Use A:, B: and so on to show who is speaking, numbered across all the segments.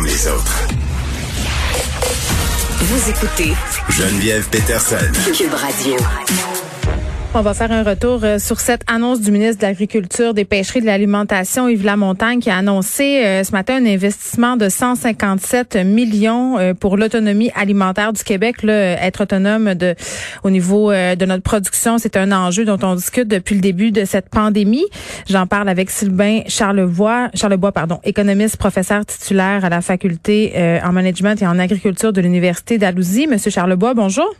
A: comme les autres.
B: Vous écoutez
A: Geneviève Peterson.
B: Cube Radio.
C: On va faire un retour euh, sur cette annonce du ministre de l'Agriculture, des Pêcheries, de l'Alimentation, Yves Lamontagne, qui a annoncé euh, ce matin un investissement de 157 millions euh, pour l'autonomie alimentaire du Québec. Là, être autonome au niveau de notre production, c'est un enjeu dont on discute depuis le début de cette pandémie. J'en parle avec Sylvain Charlebois, Charlebois, pardon, économiste, professeur titulaire à la faculté en management et en agriculture de l'Université d'Alousie. Monsieur Charlebois, bonjour.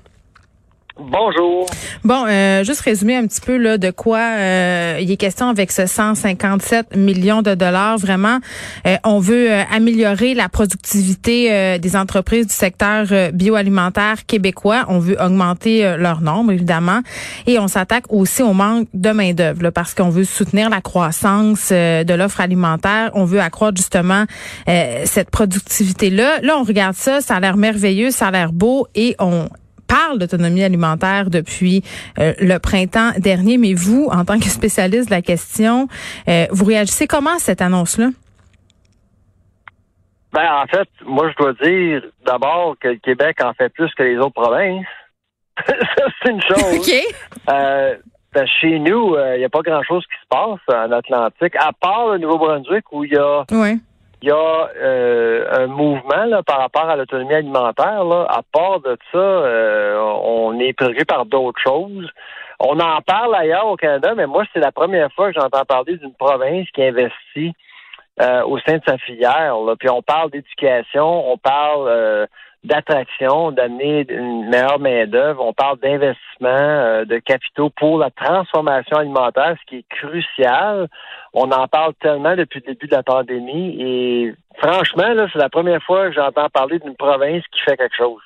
D: Bonjour.
C: Bon, euh, juste résumer un petit peu là de quoi euh, il est question avec ce 157 millions de dollars. Vraiment, euh, on veut euh, améliorer la productivité des entreprises du secteur bioalimentaire québécois. On veut augmenter leur nombre, évidemment, et on s'attaque aussi au manque de main d'œuvre parce qu'on veut soutenir la croissance de l'offre alimentaire. On veut accroître justement cette productivité là. Là, on regarde ça, ça a l'air merveilleux, ça a l'air beau, et on parle d'autonomie alimentaire depuis euh, le printemps dernier, mais vous, en tant que spécialiste de la question, euh, vous réagissez comment à cette annonce-là?
D: Ben, en fait, moi, je dois dire d'abord que le Québec en fait plus que les autres provinces. Ça, c'est une chose.
C: OK.
D: Euh, ben, chez nous, il n'y a pas grand-chose qui se passe en Atlantique, à part le Nouveau-Brunswick où il y a
C: oui
D: il y a euh, un mouvement là, par rapport à l'autonomie alimentaire. Là. À part de ça, euh, on est prévu par d'autres choses. On en parle ailleurs au Canada, mais moi, c'est la première fois que j'entends parler d'une province qui investit euh, au sein de sa filière. Là. Puis on parle d'éducation, on parle d'attraction, d'amener une meilleure main-d'œuvre. On parle d'investissement euh, de capitaux pour la transformation alimentaire, ce qui est crucial. On en parle tellement depuis le début de la pandémie et franchement, là, c'est la première fois que j'entends parler d'une province qui fait quelque chose.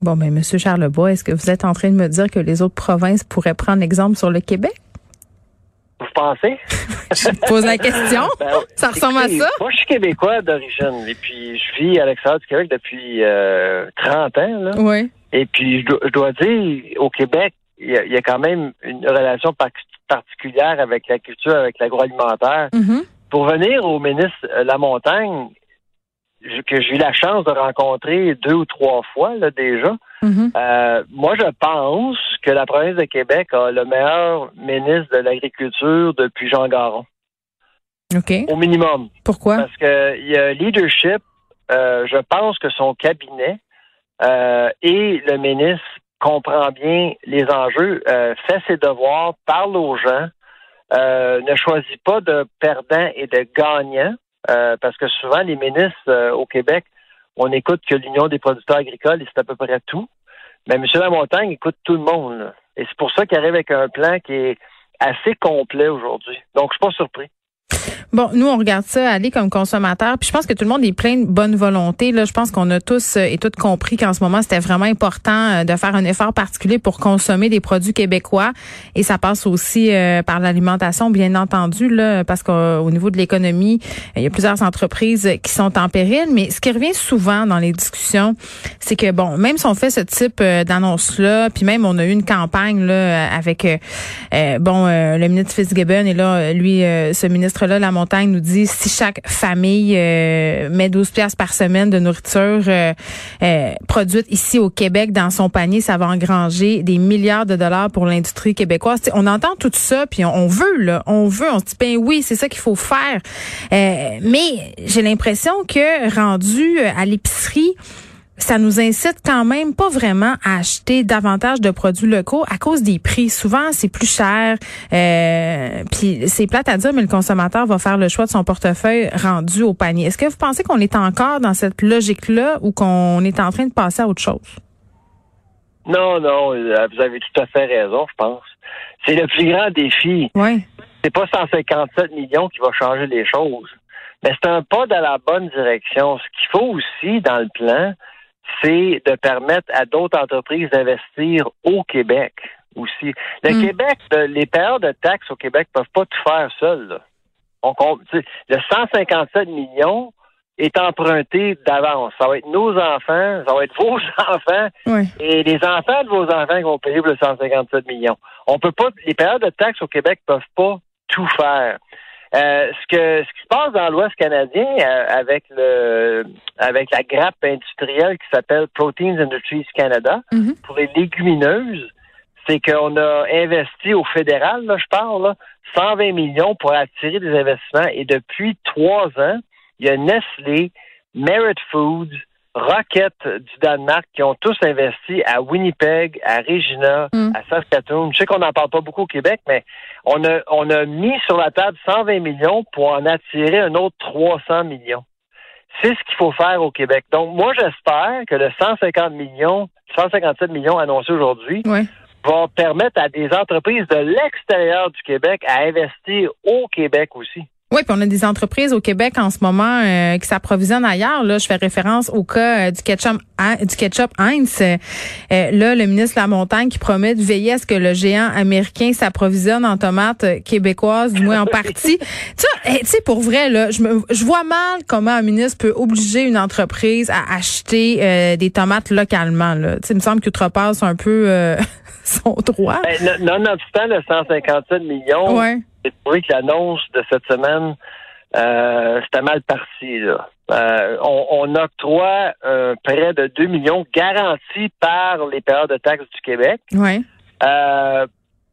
C: Bon, mais Monsieur Charlebois, est-ce que vous êtes en train de me dire que les autres provinces pourraient prendre l'exemple sur le Québec?
D: Vous pensez?
C: je pose la question? Ben, ça ressemble à ça?
D: Moi, je suis québécois d'origine et puis je vis à l'extérieur du Québec depuis euh, 30 ans. Là.
C: Oui.
D: Et puis, je dois, dire, au Québec, il y, a, quand même une relation particulière avec la culture, avec l'agroalimentaire.
C: Mm-hmm.
D: Pour venir au ministre euh, La Montagne, que j'ai eu la chance de rencontrer deux ou trois fois là, déjà,
C: mm-hmm.
D: euh, moi, je pense que la province de Québec a le meilleur ministre de l'Agriculture depuis Jean Garon.
C: OK.
D: Au minimum.
C: Pourquoi?
D: Parce que il y a leadership. Euh, je pense que son cabinet euh, et le ministre comprend bien les enjeux, fait ses devoirs, parle aux gens, ne choisit pas de perdants et de gagnants, parce que souvent les ministres au Québec, on écoute que l'Union des producteurs agricoles, c'est à peu près tout. Mais M. Lamontagne écoute tout le monde. Et c'est pour ça qu'il arrive avec un plan qui est assez complet aujourd'hui. Donc, je suis pas surpris.
C: Bon, nous, on regarde ça aller comme consommateur. Puis je pense que tout le monde est plein de bonne volonté. Là, je pense qu'on a tous euh, et toutes compris qu'en ce moment, c'était vraiment important euh, de faire un effort particulier pour consommer des produits québécois. Et ça passe aussi euh, par l'alimentation, bien entendu, là, parce qu'au niveau de l'économie, il y a plusieurs entreprises qui sont en péril. Mais ce qui revient souvent dans les discussions, c'est que bon, même si on fait ce type d'annonce-là, puis même on a eu une campagne là avec bon le ministre Fitzgibbon et là, lui, ce ministre-là, la Nous dit si chaque famille euh, met 12 pièces par semaine de nourriture euh, euh, produite ici au Québec dans son panier, ça va engranger des milliards de dollars pour l'industrie québécoise. on entend tout ça, puis on, veut, là, on veut, on se dit, ben oui, c'est ça qu'il faut faire. mais j'ai l'impression que rendu à l'épicerie, ça nous incite quand même pas vraiment à acheter davantage de produits locaux à cause des prix. Souvent, c'est plus cher. Euh, puis c'est plate à dire, mais le consommateur va faire le choix de son portefeuille rendu au panier. Est-ce que vous pensez qu'on est encore dans cette logique-là ou qu'on est en train de passer à autre chose?
D: Non, non, euh, vous avez tout à fait raison, je pense. C'est le plus grand défi.
C: Oui.
D: C'est pas 157 millions qui va changer les choses. Mais c'est un pas dans la bonne direction. Ce qu'il faut aussi dans le plan, c'est de permettre à d'autres entreprises d'investir au Québec aussi. Le mm. Québec, les payeurs de taxes au Québec peuvent pas tout faire seuls. On compte, le 157 millions est emprunté d'avance. Ça va être nos enfants, ça va être vos enfants et les enfants de vos enfants qui vont payer pour le 157 millions. On peut pas, les payeurs de taxes au Québec peuvent pas tout faire. Euh, ce que ce qui se passe dans l'Ouest canadien euh, avec le avec la grappe industrielle qui s'appelle Proteins Industries Canada
C: Mhm.
D: pour les légumineuses, c'est qu'on a investi au fédéral, là, je parle, là, 120 millions pour attirer des investissements et depuis trois ans, il y a Nestlé, Merit Foods, Rocket du Danemark qui ont tous investi à Winnipeg, à Regina,
C: Mm.
D: à Saskatoon. Je sais qu'on n'en parle pas beaucoup au Québec, mais on a, on a mis sur la table 120 millions pour en attirer un autre 300 millions. C'est ce qu'il faut faire au Québec. Donc, moi, j'espère que le 150 millions, 157 millions annoncés aujourd'hui
C: Ouais.
D: va permettre à des entreprises de l'extérieur du Québec à investir au Québec aussi.
C: Oui, puis on a des entreprises au Québec en ce moment euh, qui s'approvisionnent ailleurs. Là, je fais référence au cas euh, du ketchup, du ketchup Heinz. Euh, là, le ministre Lamontagne qui promet de veiller à ce que le géant américain s'approvisionne en tomates euh, québécoises, du moins en partie. tu sais, eh, tu sais, pour vrai, là, je, me, je vois mal comment un ministre peut obliger une entreprise à acheter euh, des tomates localement. Là. Tu sais, il me semble qu'Outre-Passe un peu euh, son droit.
D: Ben, non- nonobstant le 157 millions,
C: Ouais.
D: J'ai trouvé que l'annonce de cette semaine, euh, c'était mal parti. Là. Euh, on, on octroie un prêt de 2 millions garanti par les payeurs de taxes du Québec.
C: Ouais.
D: Euh,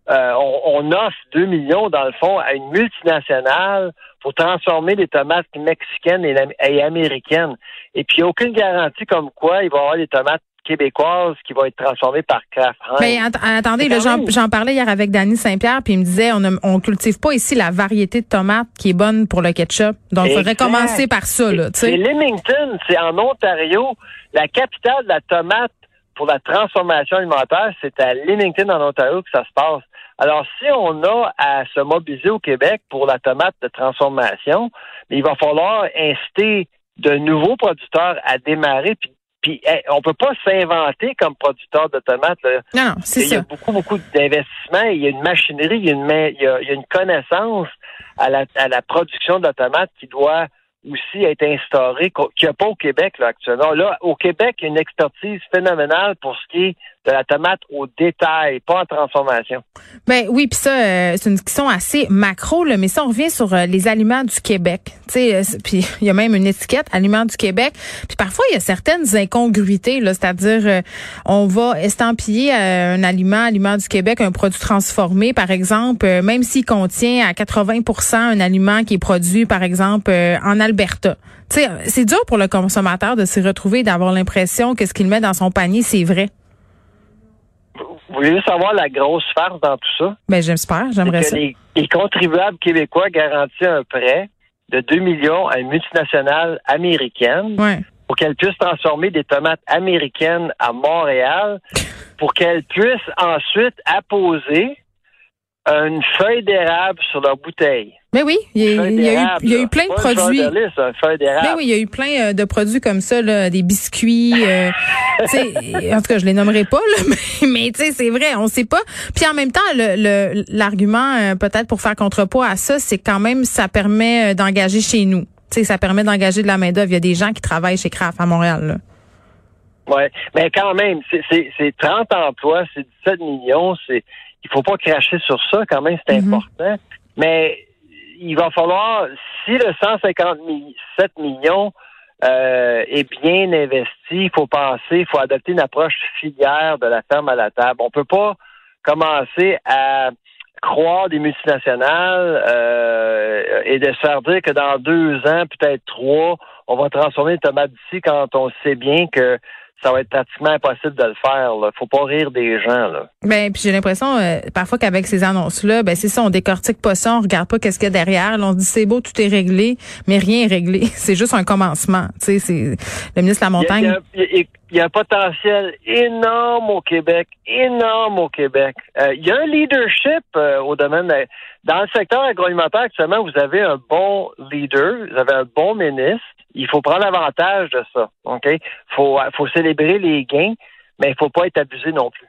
D: euh, on, on offre 2 millions, dans le fond, à une multinationale pour transformer les tomates mexicaines et, et américaines. Et puis, il n'y a aucune garantie comme quoi il va y avoir des tomates québécoises qui vont être transformées par Kraft Heinz.
C: Mais att- attendez, j'en, parlais hier avec Danny Saint-Pierre, puis il me disait on ne on cultive pas ici la variété de tomates qui est bonne pour le ketchup. Donc, il faudrait commencer par ça, là,
D: C'est. Leamington, c'est en Ontario. La capitale de la tomate pour la transformation alimentaire, c'est à Leamington, en Ontario, que ça se passe. Alors, si on a à se mobiliser au Québec pour la tomate de transformation, il va falloir inciter de nouveaux producteurs à démarrer. Puis, puis hey, on peut pas s'inventer comme producteur de tomates. là.
C: Non, non, c'est
D: Il y a
C: ça.
D: beaucoup, beaucoup d'investissements. Il y a une machinerie, il y a une, main- il y a, il y a une connaissance à la, à la production de qui doit aussi être instaurée, qu'il n'y a pas au Québec là, actuellement. Là, au Québec, il y a une expertise phénoménale pour ce qui est de la tomate au détail, pas en transformation.
C: Ben oui, puis ça, euh, c'est une question assez macro, là, mais si on revient sur euh, les aliments du Québec, euh, puis il y a même une étiquette aliments du Québec, puis parfois il y a certaines incongruités, là, c'est-à-dire euh, on va estampiller euh, un aliment, aliment du Québec, un produit transformé, par exemple, même s'il contient à 80% un aliment qui est produit, par exemple, en Alberta. C'est dur pour le consommateur de s'y retrouver, et d'avoir l'impression que ce qu'il met dans son panier, c'est vrai.
D: Vous voulez savoir la grosse farce dans tout ça?
C: Ben j'espère, j'aimerais ça.
D: que les, les contribuables québécois garantissent un prêt de 2 millions à une multinationale américaine
C: Ouais.
D: pour qu'elle puisse transformer des tomates américaines à Montréal pour qu'elle puisse ensuite apposer une feuille d'érable sur leur bouteille.
C: Mais oui, il y, a-
D: Feuille
C: il y a eu,
D: d'érable,
C: il y a
D: là.
C: eu plein de produits.
D: de lys, une feuille d'érable.
C: Ben oui, il y a eu plein euh, de produits comme ça, là, des biscuits. euh, en tout cas, je les nommerai pas, là, mais, mais c'est vrai, on sait pas. Puis en même temps, le le- l'argument euh, peut-être pour faire contrepoids à ça, c'est quand même ça permet euh, d'engager chez nous. Tu sais, ça permet d'engager de la main d'œuvre. Il y a des gens qui travaillent chez Kraft à Montréal. Là.
D: Oui, mais quand même, c'est 30 emplois, c'est 17 millions, c'est il faut pas cracher sur ça, quand même, c'est
C: Mhm.
D: important. Mais il va falloir, si le 157 millions euh, est bien investi, il faut penser, il faut adopter une approche filière de la ferme à la table. On peut pas commencer à croire des multinationales euh, et de se faire dire que dans deux ans, peut-être trois, on va transformer les tomates d'ici quand on sait bien que ça va être pratiquement impossible de le faire. Là. Faut pas rire des gens. Là.
C: Ben, puis j'ai l'impression euh, parfois qu'avec ces annonces-là, ben c'est ça, on décortique pas ça, on regarde pas qu'est-ce qu'il y a derrière. Là, on se dit c'est beau, tout est réglé, mais rien est réglé. C'est juste un commencement. Tu sais, c'est le ministre de la Montagne.
D: il y a- il y a- il y a un potentiel énorme au Québec, énorme au Québec. Euh, il y a un leadership euh, au domaine de- dans le secteur agroalimentaire actuellement. Vous avez un bon leader, vous avez un bon ministre. Il faut prendre avantage de ça. Ok, faut faut célébrer les gains, mais il faut pas être abusé non plus.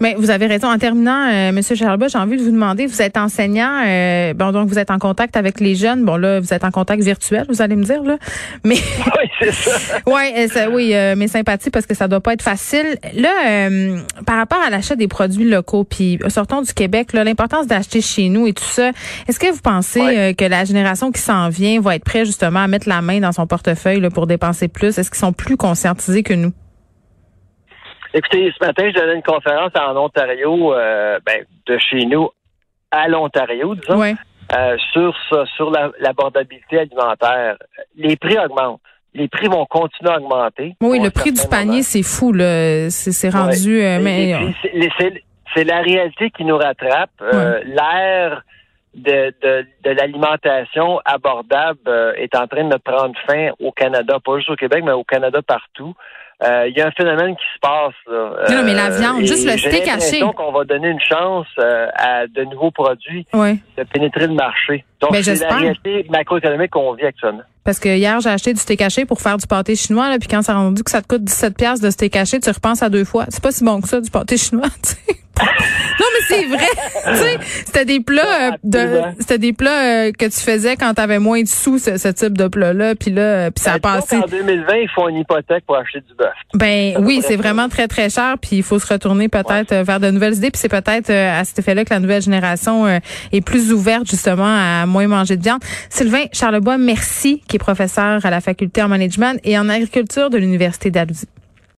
C: Mais vous avez raison. En terminant, euh, Monsieur Charlebois, j'ai envie de vous demander, vous êtes enseignant, euh, bon donc vous êtes en contact avec les jeunes. Bon là, vous êtes en contact virtuel, vous allez me dire là.
D: Mais oui, c'est ça.
C: ouais, ça, oui, euh, mes sympathies parce que ça doit pas être facile. Là, euh, par rapport à l'achat des produits locaux, puis sortons du Québec, là, l'importance d'acheter chez nous et tout ça. Est-ce que vous pensez que la génération qui s'en vient va être prête justement à mettre la main dans son portefeuille là, pour dépenser plus? Est-ce qu'ils sont plus conscientisés que nous?
D: Écoutez, ce matin, je donnais une conférence en Ontario, euh, ben, de chez nous à l'Ontario, disons, euh, sur ça, sur l'abordabilité alimentaire. Les prix augmentent. Les prix vont continuer à augmenter.
C: Oui, le prix du panier, c'est fou, là. C'est rendu. Euh, mais...
D: C'est la réalité qui nous rattrape. L'ère de, de, de l'alimentation abordable est en train de prendre fin au Canada, pas juste au Québec, mais au Canada partout. Euh, il y a un phénomène qui se passe. Là.
C: Non, mais la euh, viande, juste le steak haché.
D: Donc, on va donner une chance euh, à de nouveaux produits de pénétrer le marché. Donc, ben, c'est la réalité macroéconomique qu'on vit actuellement.
C: Parce que hier, j'ai acheté du steak haché pour faire du pâté chinois, là, puis quand ça a rendu que ça te coûte 17 pièces de steak haché, tu repenses à deux fois. C'est pas si bon que ça, du pâté chinois, tu sais. non, mais c'est vrai. tu sais, c'était des plats euh, de, c'était des plats euh, que tu faisais quand tu avais moins de sous, ce, type de plat-là. Puis là, euh, puis ça a ben, passé.
D: En 2020, il faut une hypothèque pour acheter du bœuf.
C: Ben oui, c'est vraiment très très cher. Puis il faut se retourner peut-être vers de nouvelles idées. Puis c'est peut-être à cet effet-là que la nouvelle génération est plus ouverte justement à moins manger de viande. Sylvain Charlebois, merci, qui est professeur à la faculté en management et en agriculture de l'université d'Alousie.